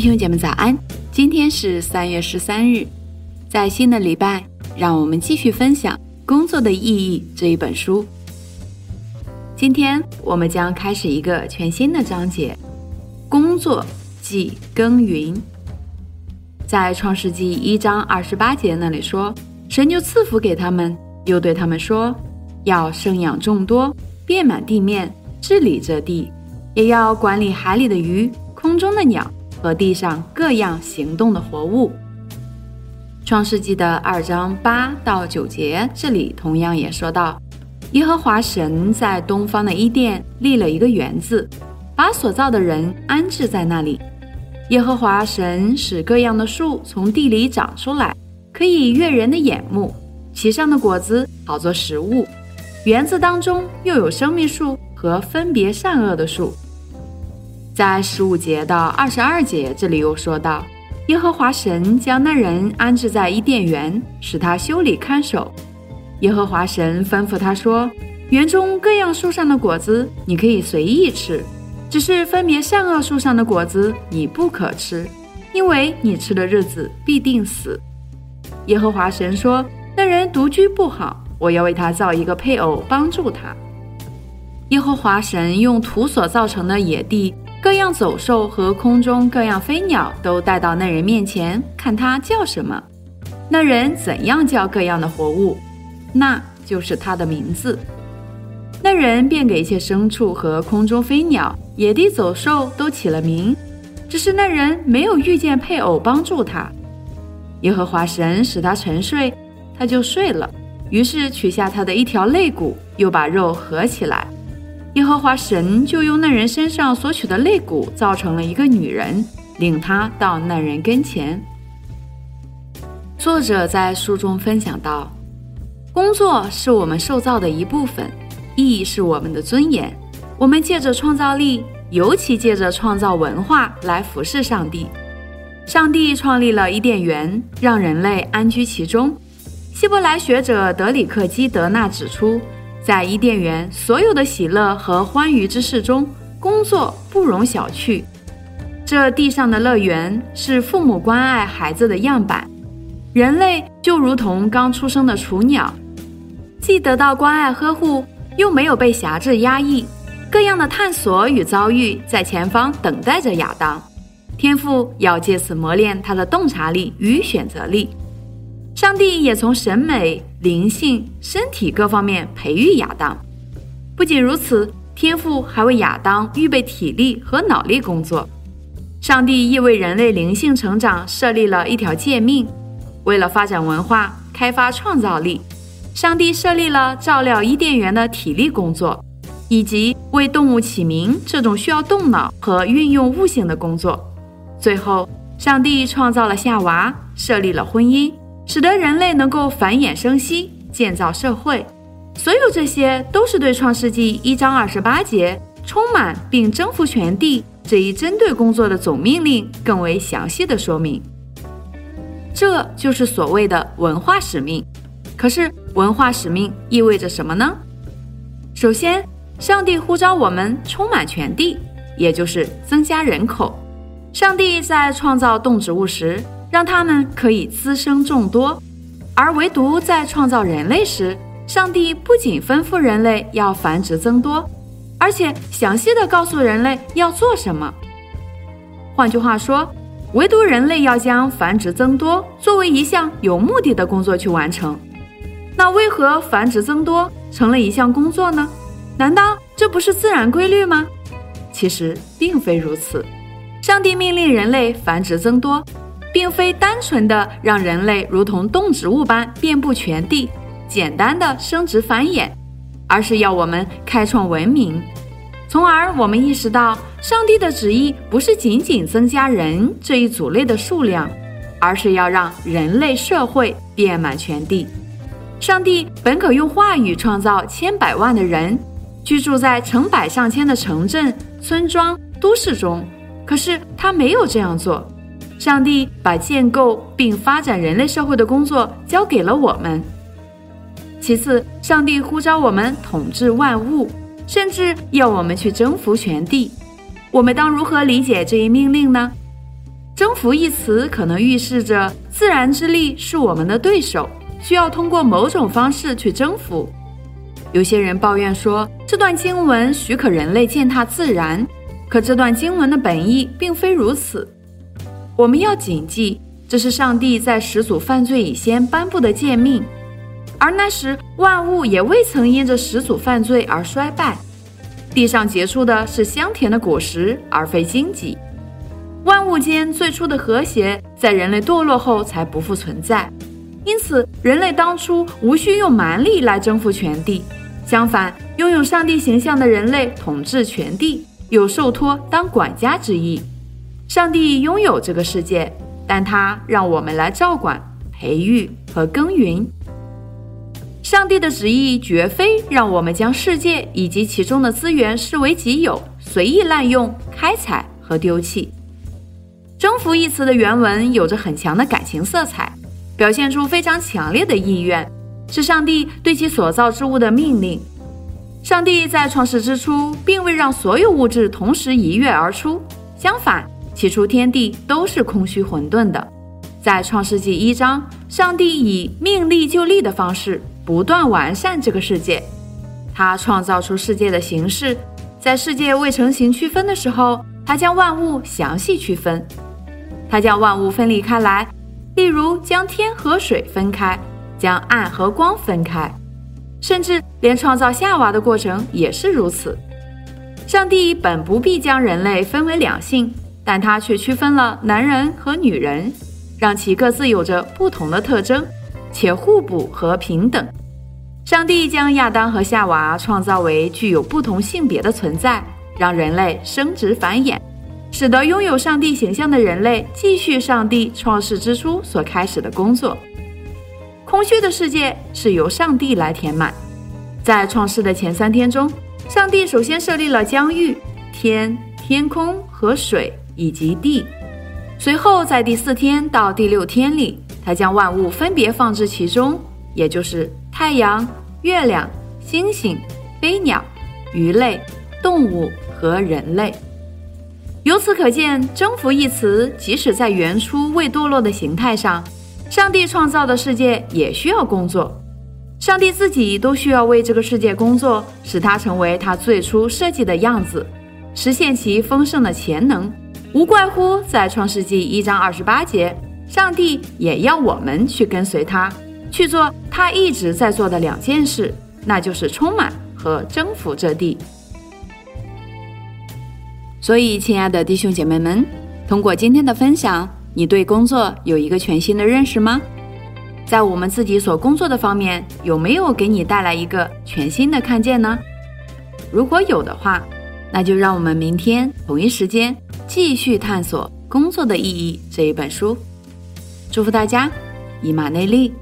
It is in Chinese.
弟兄姐妹早安，今天是三月十三日，在新的礼拜，让我们继续分享《工作的意义》这一本书。今天我们将开始一个全新的章节，工作即耕耘。在创世纪一章二十八节那里说，神就赐福给他们，又对他们说，要生养众多，遍满地面，治理这地，也要管理海里的鱼，空中的鸟。和地上各样行动的活物。创世纪的二章八到九节，这里同样也说到，耶和华神在东方的伊甸立了一个园子，把所造的人安置在那里。耶和华神使各样的树从地里长出来，可以悦人的眼目，其上的果子好做食物。园子当中又有生命树和分别善恶的树。在十五节到二十二节，这里又说到，耶和华神将那人安置在伊甸园，使他修理看守。耶和华神吩咐他说：“园中各样树上的果子你可以随意吃，只是分别善恶树上的果子你不可吃，因为你吃的日子必定死。”耶和华神说：“那人独居不好，我要为他造一个配偶帮助他。”耶和华神用土所造成的野地。各样走兽和空中各样飞鸟都带到那人面前，看他叫什么。那人怎样叫各样的活物，那就是他的名字。那人便给一切牲畜和空中飞鸟、野地走兽都起了名。只是那人没有遇见配偶帮助他。耶和华神使他沉睡，他就睡了。于是取下他的一条肋骨，又把肉合起来。耶和华神就用那人身上所取的肋骨造成了一个女人，领他到那人跟前。作者在书中分享到：工作是我们受造的一部分，意义是我们的尊严。我们借着创造力，尤其借着创造文化来服侍上帝。上帝创立了伊甸园，让人类安居其中。希伯来学者德里克基德纳指出。在伊甸园所有的喜乐和欢愉之事中，工作不容小觑。这地上的乐园是父母关爱孩子的样板，人类就如同刚出生的雏鸟，既得到关爱呵护，又没有被辖制压抑。各样的探索与遭遇在前方等待着亚当，天父要借此磨练他的洞察力与选择力。上帝也从审美、灵性、身体各方面培育亚当。不仅如此，天父还为亚当预备体力和脑力工作。上帝亦为人类灵性成长设立了一条诫命。为了发展文化、开发创造力，上帝设立了照料伊甸园的体力工作，以及为动物起名这种需要动脑和运用悟性的工作。最后，上帝创造了夏娃，设立了婚姻。使得人类能够繁衍生息、建造社会，所有这些都是对《创世纪》一章二十八节“充满并征服全地”这一针对工作的总命令更为详细的说明。这就是所谓的文化使命。可是，文化使命意味着什么呢？首先，上帝呼召我们充满全地，也就是增加人口。上帝在创造动植物时。让他们可以滋生众多，而唯独在创造人类时，上帝不仅吩咐人类要繁殖增多，而且详细的告诉人类要做什么。换句话说，唯独人类要将繁殖增多作为一项有目的的工作去完成。那为何繁殖增多成了一项工作呢？难道这不是自然规律吗？其实并非如此。上帝命令人类繁殖增多。并非单纯的让人类如同动植物般遍布全地，简单的生殖繁衍，而是要我们开创文明，从而我们意识到上帝的旨意不是仅仅增加人这一组类的数量，而是要让人类社会遍满全地。上帝本可用话语创造千百万的人，居住在成百上千的城镇、村庄、都市中，可是他没有这样做。上帝把建构并发展人类社会的工作交给了我们。其次，上帝呼召我们统治万物，甚至要我们去征服全地。我们当如何理解这一命令呢？征服一词可能预示着自然之力是我们的对手，需要通过某种方式去征服。有些人抱怨说，这段经文许可人类践踏自然，可这段经文的本意并非如此。我们要谨记，这是上帝在始祖犯罪以先颁布的诫命，而那时万物也未曾因着始祖犯罪而衰败。地上结出的是香甜的果实，而非荆棘。万物间最初的和谐，在人类堕落后才不复存在。因此，人类当初无需用蛮力来征服全地。相反，拥有上帝形象的人类统治全地，有受托当管家之意。上帝拥有这个世界，但他让我们来照管、培育和耕耘。上帝的旨意绝非让我们将世界以及其中的资源视为己有，随意滥用、开采和丢弃。征服一词的原文有着很强的感情色彩，表现出非常强烈的意愿。是上帝对其所造之物的命令。上帝在创世之初，并未让所有物质同时一跃而出。相反，起初天地都是空虚混沌的。在创世纪一章，上帝以命立就立的方式，不断完善这个世界。他创造出世界的形式，在世界未成形区分的时候，他将万物详细区分。他将万物分离开来，例如将天和水分开。将暗和光分开，甚至连创造夏娃的过程也是如此。上帝本不必将人类分为两性，但他却区分了男人和女人，让其各自有着不同的特征，且互补和平等。上帝将亚当和夏娃创造为具有不同性别的存在，让人类生殖繁衍，使得拥有上帝形象的人类继续上帝创世之初所开始的工作。空虚的世界是由上帝来填满。在创世的前三天中，上帝首先设立了疆域、天、天空和水以及地。随后，在第四天到第六天里，他将万物分别放置其中，也就是太阳、月亮、星星、飞鸟、鱼类、动物和人类。由此可见，征服一词即使在原初未堕落的形态上。上帝创造的世界也需要工作，上帝自己都需要为这个世界工作，使它成为他最初设计的样子，实现其丰盛的潜能。无怪乎在创世纪一章二十八节，上帝也要我们去跟随他，去做他一直在做的两件事，那就是充满和征服这地。所以，亲爱的弟兄姐妹们，通过今天的分享。你对工作有一个全新的认识吗？在我们自己所工作的方面，有没有给你带来一个全新的看见呢？如果有的话，那就让我们明天同一时间继续探索《工作的意义》这一本书。祝福大家，以马内利。